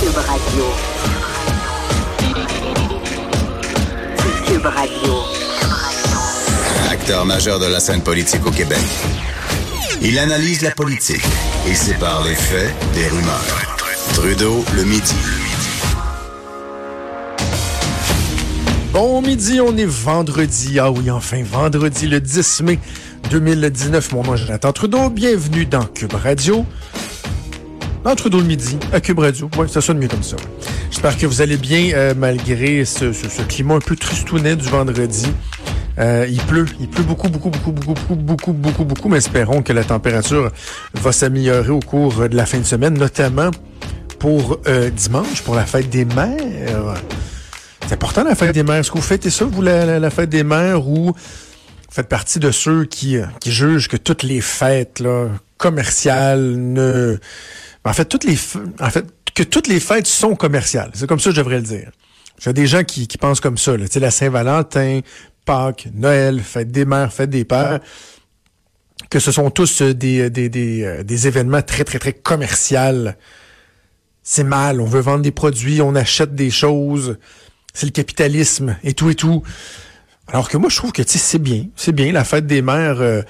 Cube Radio. Cube Radio. Acteur majeur de la scène politique au Québec. Il analyse la politique et sépare les faits des rumeurs. Trudeau le midi. Bon midi, on est vendredi. Ah oui, enfin, vendredi le 10 mai 2019. Mon nom est Jonathan Trudeau. Bienvenue dans Cube Radio. Dans Trudeau le midi, à Cube Radio. Oui, ça sonne mieux comme ça. J'espère que vous allez bien euh, malgré ce, ce, ce, climat un peu tristounet du vendredi. Euh, il pleut, il pleut beaucoup, beaucoup, beaucoup, beaucoup, beaucoup, beaucoup, beaucoup, beaucoup, mais espérons que la température va s'améliorer au cours de la fin de semaine, notamment pour euh, dimanche, pour la fête des mères. C'est important la fête des mères. Est-ce que vous fêtez ça, vous, la, la, la fête des mères, ou vous faites partie de ceux qui, qui jugent que toutes les fêtes là, commerciales ne... En fait, toutes les que toutes les fêtes sont commerciales. C'est comme ça que je devrais le dire. J'ai des gens qui, pensent comme ça. Tu la Saint-Valentin, Pâques, Noël, fête des mères, fête des pères, que ce sont tous des, des, des, des événements très, très, très commerciaux. C'est mal. On veut vendre des produits, on achète des choses. C'est le capitalisme et tout et tout. Alors que moi, je trouve que c'est bien. C'est bien la fête des mères, euh,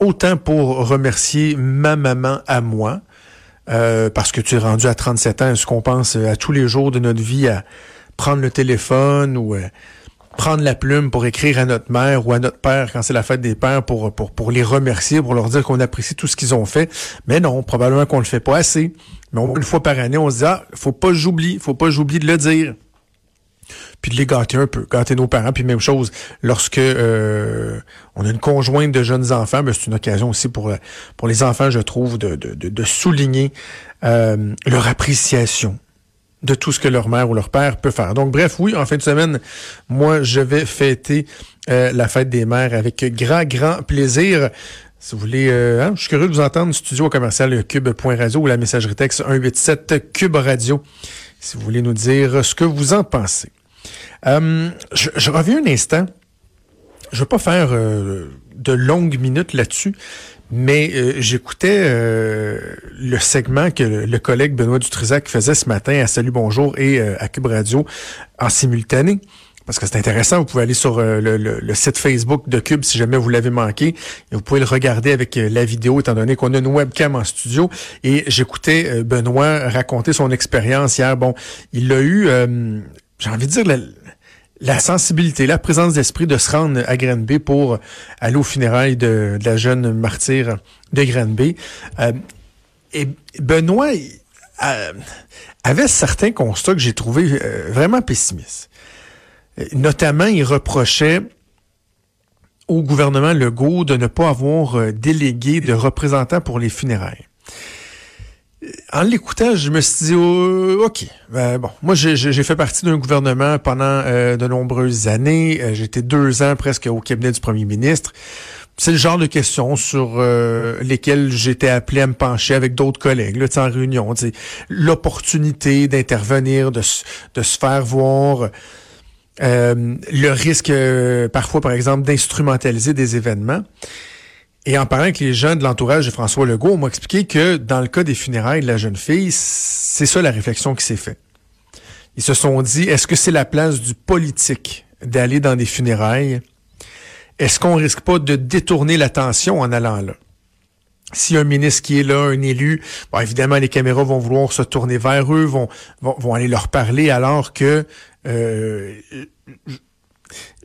autant pour remercier ma maman à moi, euh, parce que tu es rendu à 37 ans, est-ce qu'on pense à tous les jours de notre vie à prendre le téléphone ou euh, prendre la plume pour écrire à notre mère ou à notre père quand c'est la fête des pères pour, pour, pour les remercier, pour leur dire qu'on apprécie tout ce qu'ils ont fait? Mais non, probablement qu'on le fait pas assez. Mais une fois par année, on se dit, ah, faut pas j'oublie, faut pas j'oublie de le dire puis de les gâter un peu, gâter nos parents. Puis même chose, lorsque euh, on a une conjointe de jeunes enfants, ben c'est une occasion aussi pour, pour les enfants, je trouve, de, de, de souligner euh, leur appréciation de tout ce que leur mère ou leur père peut faire. Donc bref, oui, en fin de semaine, moi, je vais fêter euh, la fête des mères avec grand, grand plaisir. Si vous voulez, euh, hein, je suis curieux de vous entendre, studio commercial cube.radio ou la messagerie texte 187 Cube Radio, si vous voulez nous dire ce que vous en pensez. Euh, je, je, reviens un instant. Je ne vais pas faire euh, de longues minutes là-dessus, mais euh, j'écoutais euh, le segment que le, le, collègue Benoît Dutrisac faisait ce matin à Salut Bonjour et euh, à Cube Radio en simultané. Parce que c'est intéressant, vous pouvez aller sur le, le, le, site Facebook de Cube si jamais vous l'avez manqué. Et vous pouvez le regarder avec la vidéo, étant donné qu'on a une webcam en studio. Et j'écoutais Benoît raconter son expérience hier. Bon, il a eu, j'ai envie de dire, la, la sensibilité, la présence d'esprit de se rendre à Granby pour aller aux funérailles de, de la jeune martyre de Granby. Euh, et Benoît euh, avait certains constats que j'ai trouvés euh, vraiment pessimistes. Notamment, il reprochait au gouvernement Legault de ne pas avoir euh, délégué de représentants pour les funérailles en l'écoutant, je me suis dit, oh, OK, ben, bon, moi j'ai fait partie d'un gouvernement pendant euh, de nombreuses années. Euh, J'étais deux ans presque au cabinet du premier ministre. C'est le genre de questions sur euh, lesquelles j'étais appelé à me pencher avec d'autres collègues là, en réunion. L'opportunité d'intervenir, de, de se faire voir. Euh, le risque, parfois, par exemple, d'instrumentaliser des événements. Et en parlant avec les gens de l'entourage de François Legault, on m'a expliqué que dans le cas des funérailles de la jeune fille, c'est ça la réflexion qui s'est faite. Ils se sont dit, est-ce que c'est la place du politique d'aller dans des funérailles? Est-ce qu'on risque pas de détourner l'attention en allant là? Si un ministre qui est là, un élu, évidemment, les caméras vont vouloir se tourner vers eux, vont, vont, vont aller leur parler, alors que euh,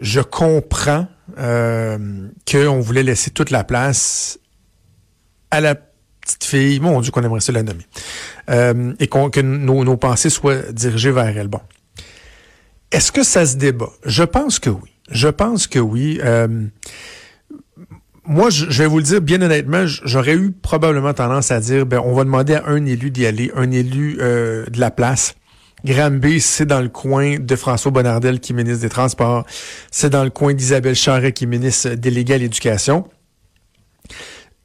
je comprends euh, qu'on voulait laisser toute la place à la petite fille, mon Dieu qu'on aimerait ça la nommer, euh, et que nos, pensées soient dirigées vers elle. Bon. Est-ce que ça se débat? Je pense que oui. Je pense que oui. Euh, moi, je, vais vous le dire bien honnêtement, j'aurais eu probablement tendance à dire, ben, on va demander à un élu d'y aller, un élu de la place. Granby, c'est dans le coin de François Bonnardel qui est ministre des Transports. C'est dans le coin d'Isabelle Charret qui est ministre déléguée à l'Éducation.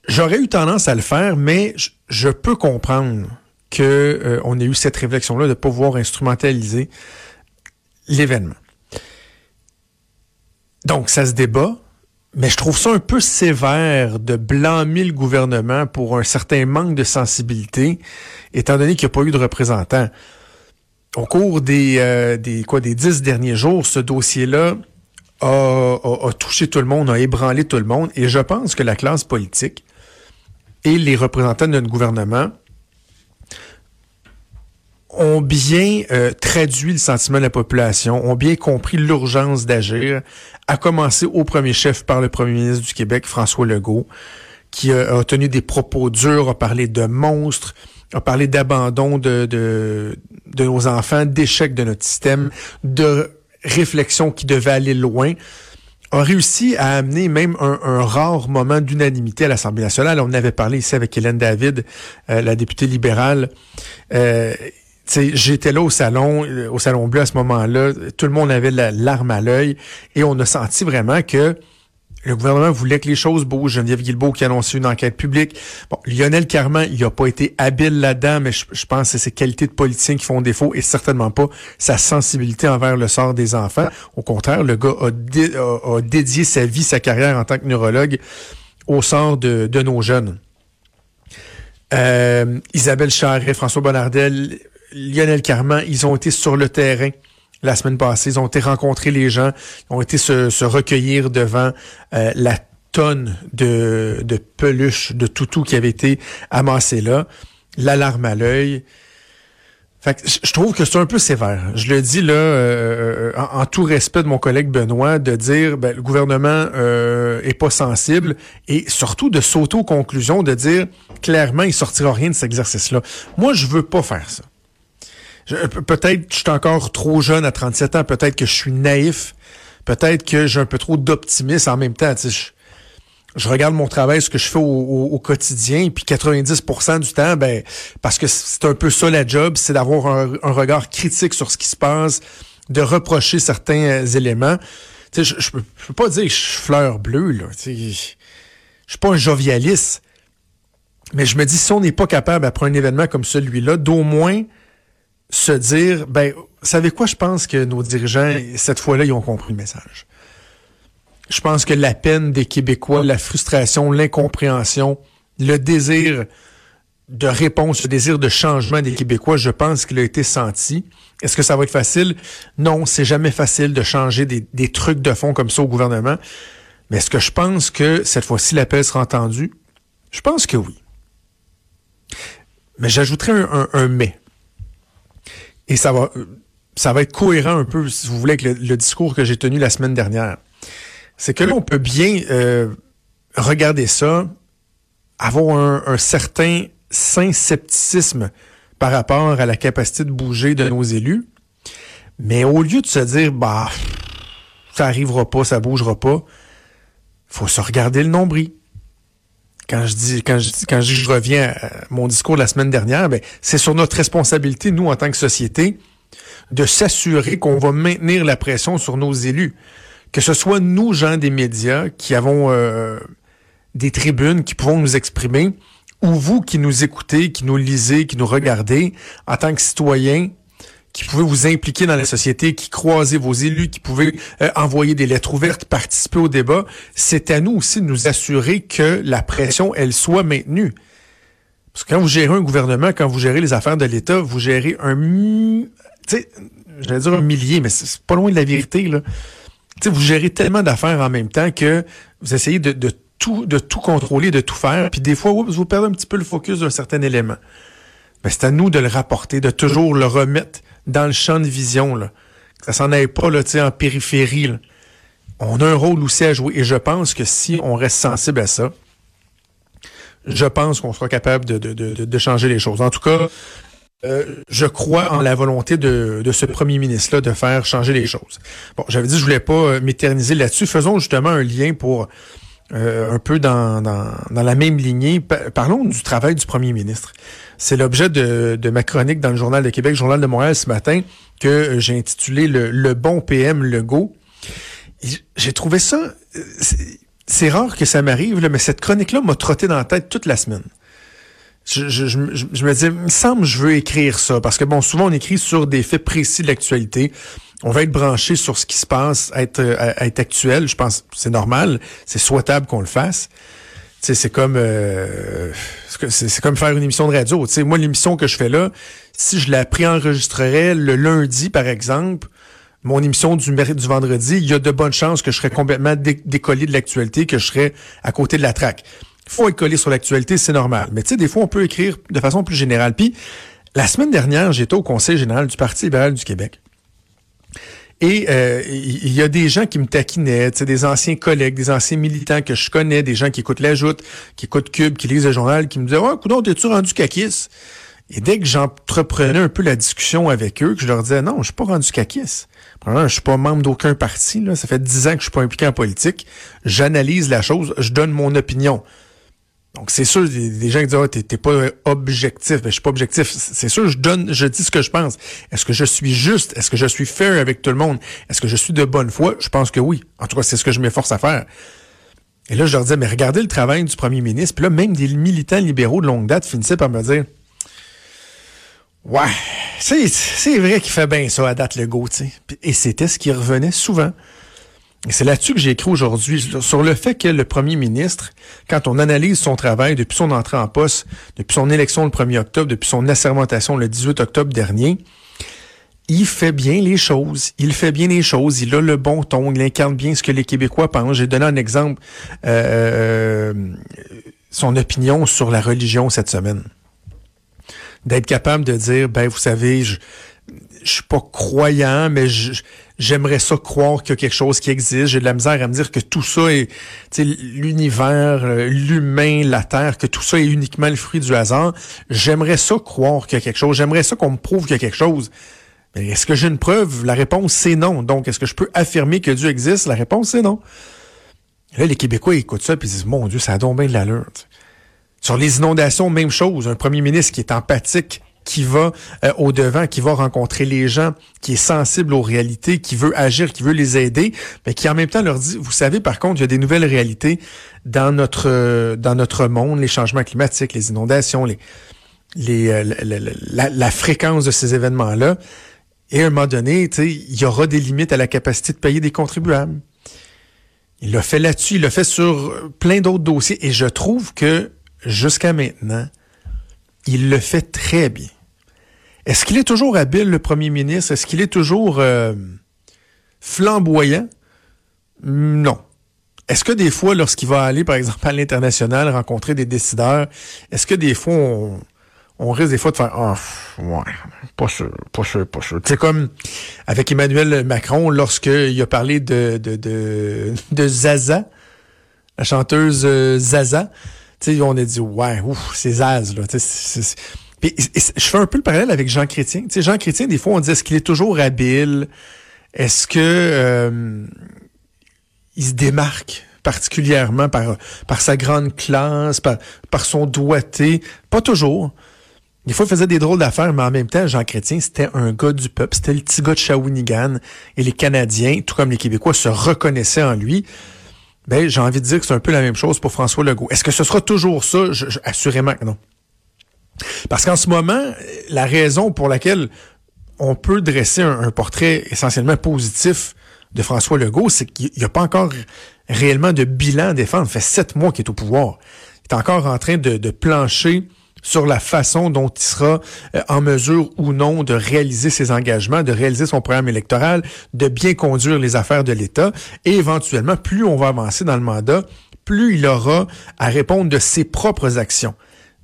J'aurais eu tendance à le faire, mais je, peux comprendre que euh, ait eu cette réflexion-là de pouvoir instrumentaliser l'événement. Donc, ça se débat, mais je trouve ça un peu sévère de blâmer le gouvernement pour un certain manque de sensibilité, étant donné qu'il n'y a pas eu de représentants. Au cours des, euh, des, dix derniers jours, ce dossier-là a touché tout le monde, a ébranlé tout le monde, et je pense que la classe politique et les représentants de notre gouvernement ont bien euh, traduit le sentiment de la population, ont bien compris l'urgence d'agir, à commencer au premier chef par le premier ministre du Québec, François Legault, qui a, a tenu des propos durs, a parlé de monstres, a parlé d'abandon de, de, nos enfants, d'échec de notre système, de réflexion qui devait aller loin a réussi à amener même un, rare moment d'unanimité à l'Assemblée nationale. On avait parlé ici avec Hélène David, euh, la députée libérale. Euh, J'étais là au salon, euh, au salon bleu à ce moment-là. Tout le monde avait la larme à l'œil et on a senti vraiment que le gouvernement voulait que les choses bougent. Geneviève Guilbeault qui a annoncé une enquête publique. Bon, Lionel Carman, il n'a pas été habile là-dedans, mais je, pense que c'est ses qualités de politicien qui font défaut et certainement pas sa sensibilité envers le sort des enfants. Au contraire, le gars a, dé- a- a dédié sa vie, sa carrière en tant que neurologue au sort de, de nos jeunes. Euh, Isabelle Charret, François Bonnardel, Lionel Carman, ils ont été sur le terrain la semaine passée. Ils ont été rencontrer les gens, ils ont été se, recueillir devant euh, la tonne de, de peluches, de toutous qui avait été amassé là. L'alarme à l'œil. Fait que je trouve que c'est un peu sévère. Je le dis là, euh, en, en tout respect de mon collègue Benoît, de dire ben, le gouvernement euh, est pas sensible et surtout de conclusions, de dire clairement il sortira rien de cet exercice-là. Moi, je veux pas faire ça. Peut-être que je suis encore trop jeune à 37 ans, peut-être que je suis naïf, peut-être que j'ai un peu trop d'optimisme en même temps. Je, je regarde mon travail, ce que je fais au, au- au quotidien, puis 90% du temps, ben parce que c'est un peu ça la job, c'est d'avoir un, un regard critique sur ce qui se passe, de reprocher certains euh, éléments. Je, je, peux, je peux pas dire que je suis fleur bleue, là. Je suis pas un jovialiste. Mais je me dis, si on n'est pas capable, après un événement comme celui-là, d'au moins se dire, ben, savez quoi, je pense que nos dirigeants, cette fois-là, ils ont compris le message. Je pense que la peine des Québécois, la frustration, l'incompréhension, le désir de réponse, le désir de changement des Québécois, je pense qu'il a été senti. Est-ce que ça va être facile? Non, c'est jamais facile de changer des, trucs de fond comme ça au gouvernement. Mais est-ce que je pense que cette fois-ci l'appel sera entendu? Je pense que oui. Mais j'ajouterai un, un- un mais. Et ça va, ça va être cohérent un peu, si vous voulez, avec le, discours que j'ai tenu la semaine dernière. C'est que là, on peut bien euh, regarder ça, avoir un, certain scepticisme par rapport à la capacité de bouger de nos élus. Mais au lieu de se dire, bah, ça arrivera pas, ça bougera pas, faut se regarder le nombril. Quand je dis, quand je, reviens à mon discours de la semaine dernière, ben, c'est sur notre responsabilité, nous, en tant que société, de s'assurer qu'on va maintenir la pression sur nos élus. Que ce soit nous, gens des médias, qui avons euh, des tribunes, qui pouvons nous exprimer, ou vous qui nous écoutez, qui nous lisez, qui nous regardez, en tant que citoyens, qui pouvez vous impliquer dans la société, qui croisez vos élus, qui pouvez euh, envoyer des lettres ouvertes, participer au débat, c'est à nous aussi de nous assurer que la pression, elle soit maintenue. Parce que quand vous gérez un gouvernement, quand vous gérez les affaires de l'État, vous gérez un, tu sais, j'allais dire un millier, mais c'est pas loin de la vérité, là. Tu sais, vous gérez tellement d'affaires en même temps que vous essayez de, de tout, de tout contrôler, de tout faire, puis des fois, oups, vous perdez un petit peu le focus d'un certain élément. Ben, c'est à nous de le rapporter, de toujours le remettre dans le champ de vision, là. Que ça s'en aille pas, là, en périphérie. On a un rôle aussi à jouer, et je pense que si on reste sensible à ça, je pense qu'on sera capable de, de, de, changer les choses. En tout cas, euh, je crois en la volonté de, ce premier ministre-là de faire changer les choses. Bon, j'avais dit je voulais pas euh, m'éterniser là-dessus. Faisons justement un lien pour euh, un peu dans, dans, la même lignée. parlons du travail du premier ministre. C'est l'objet de, ma chronique dans le Journal de Québec, Journal de Montréal ce matin, que j'ai intitulé le, bon PM Legault. J'ai trouvé ça... C'est rare que ça m'arrive, mais cette chronique-là m'a trotté dans la tête toute la semaine. Je, me dis, il me semble que je veux écrire ça, parce que bon, souvent on écrit sur des faits précis de l'actualité. On va être branché sur ce qui se passe, être, euh, être actuel. Je pense c'est normal, c'est souhaitable qu'on le fasse. C'est comme euh, c'est comme faire une émission de radio. moi, l'émission que je fais là, si je la préenregistrerais le lundi, par exemple, mon émission du vendredi, il y a de bonnes chances que je serais complètement décollé de l'actualité, que je serais à côté de la traque. Faut être collé sur l'actualité, c'est normal. Mais tu des fois, on peut écrire de façon plus générale. Puis, la semaine dernière, j'étais au Conseil général du Parti libéral du Québec. Et euh, il y a des gens qui me taquinaient, des anciens collègues, des anciens militants que je connais, des gens qui écoutent la joute, qui écoutent Cube, qui lisent le journal, qui me disaient « Ouais, coudonc, t'es-tu rendu caquis? » Et dès que j'entreprenais un peu la discussion avec eux, que je leur disais « Non, je suis pas rendu caquis. Je suis pas membre d'aucun parti. Là. Ça fait dix ans que je suis pas impliqué en politique. J'analyse la chose, je donne mon opinion. » Donc, c'est sûr, des, gens qui disent, oh, t'es pas objectif. Ben, je suis pas objectif. C'est sûr, je donne, je dis ce que je pense. Est-ce que je suis juste? Est-ce que je suis fair avec tout le monde? Est-ce que je suis de bonne foi? Je pense que oui. En tout cas, c'est ce que je m'efforce à faire. Et là, je leur disais, mais regardez le travail du premier ministre. Puis là, même des militants libéraux de longue date finissaient par me dire, ouais, c'est vrai qu'il fait bien ça à date le tu sais. Et c'était ce qui revenait souvent. C'est là-dessus que j'ai écrit aujourd'hui, sur le fait que le premier ministre, quand on analyse son travail depuis son entrée en poste, depuis son élection le 1er octobre, depuis son assermentation le 18 octobre dernier, il fait bien les choses. Il fait bien les choses. Il a le bon ton. Il incarne bien ce que les Québécois pensent. J'ai donné un exemple, euh, son opinion sur la religion cette semaine. D'être capable de dire, ben vous savez, je, je suis pas croyant, mais j'aimerais ça croire qu'il y a quelque chose qui existe. J'ai de la misère à me dire que tout ça est l'univers, euh, l'humain, la Terre, que tout ça est uniquement le fruit du hasard. J'aimerais ça croire qu'il y a quelque chose. J'aimerais ça qu'on me prouve qu'il y a quelque chose. Mais est-ce que j'ai une preuve? La réponse, c'est non. Donc, est-ce que je peux affirmer que Dieu existe? La réponse, c'est non. Là, les Québécois écoutent ça et disent, mon Dieu, ça a donc bien de l'allure. Sur les inondations, même chose. Un premier ministre qui est empathique qui va euh, au devant, qui va rencontrer les gens, qui est sensible aux réalités, qui veut agir, qui veut les aider, mais qui en même temps leur dit, vous savez, par contre, il y a des nouvelles réalités dans notre dans notre monde, les changements climatiques, les inondations, les les euh, la, la, fréquence de ces événements-là. Et à un moment donné, il y aura des limites à la capacité de payer des contribuables. Il l'a fait là-dessus, il l'a fait sur plein d'autres dossiers. Et je trouve que jusqu'à maintenant, il le fait très bien. Est-ce qu'il est toujours habile, le premier ministre? Est-ce qu'il est toujours euh, flamboyant? Non. Est-ce que des fois, lorsqu'il va aller, par exemple, à l'international, rencontrer des décideurs, est-ce que des fois, on, risque des fois de faire Ah, ouais, pas sûr, pas sûr, pas sûr. C'est comme avec Emmanuel Macron, lorsqu'il a parlé de, de, de, Zaza, la chanteuse euh, Zaza. On a dit Ouais, ouf, c'est Zaz, là je fais un peu le parallèle avec Jean Chrétien. Tu sais, Jean Chrétien, des fois, on dit est-ce qu'il est toujours habile? Est-ce que euh, il se démarque particulièrement par, sa grande classe, par, son doigté? Pas toujours. Des fois, il faisait des drôles d'affaires, mais en même temps, Jean Chrétien, c'était un gars du peuple. C'était le petit gars de Shawinigan. Et les Canadiens, tout comme les Québécois, se reconnaissaient en lui. Ben, j'ai envie de dire que c'est un peu la même chose pour François Legault. Est-ce que ce sera toujours ça? assurément que non. Parce qu'en ce moment, la raison pour laquelle on peut dresser un, portrait essentiellement positif de François Legault, c'est qu'il n'y a pas encore réellement de bilan à défendre. Ça fait sept mois qu'il est au pouvoir. Il est encore en train de, plancher sur la façon dont il sera euh, en mesure ou non de réaliser ses engagements, de réaliser son programme électoral, de bien conduire les affaires de l'État. Et éventuellement, plus on va avancer dans le mandat, plus il aura à répondre de ses propres actions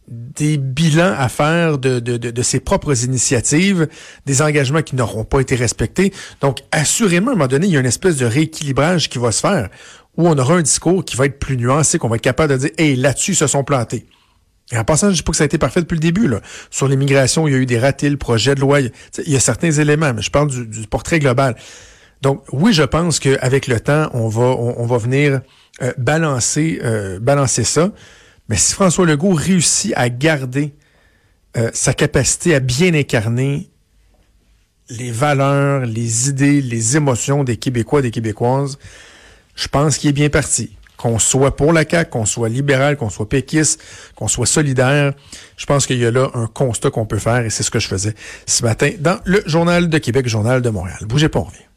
des bilans à faire de, de, de, ses propres initiatives, des engagements qui n'auront pas été respectés. Donc, assurément, à un moment donné, il y a une espèce de rééquilibrage qui va se faire, où on aura un discours qui va être plus nuancé, qu'on va être capable de dire, hey, là-dessus, ils se sont plantés. Et en passant, je dis pas que ça a été parfait depuis le début. Là. Sur l'immigration, il y a eu des ratés, le projet de loi, il y a certains éléments, mais je parle du, du portrait global. Donc, oui, je pense qu'avec le temps, on va, on, va venir euh, balancer, euh, balancer ça. Mais si François Legault réussit à garder euh, sa capacité à bien incarner les valeurs, les idées, les émotions des Québécois, des Québécoises, je pense qu'il est bien parti. Qu'on soit pour la CAQ, qu'on soit libéral, qu'on soit péquiste, qu'on soit solidaire, je pense qu'il y a là un constat qu'on peut faire et c'est ce que je faisais ce matin dans le Journal de Québec, Journal de Montréal. Bougez pas, on revient.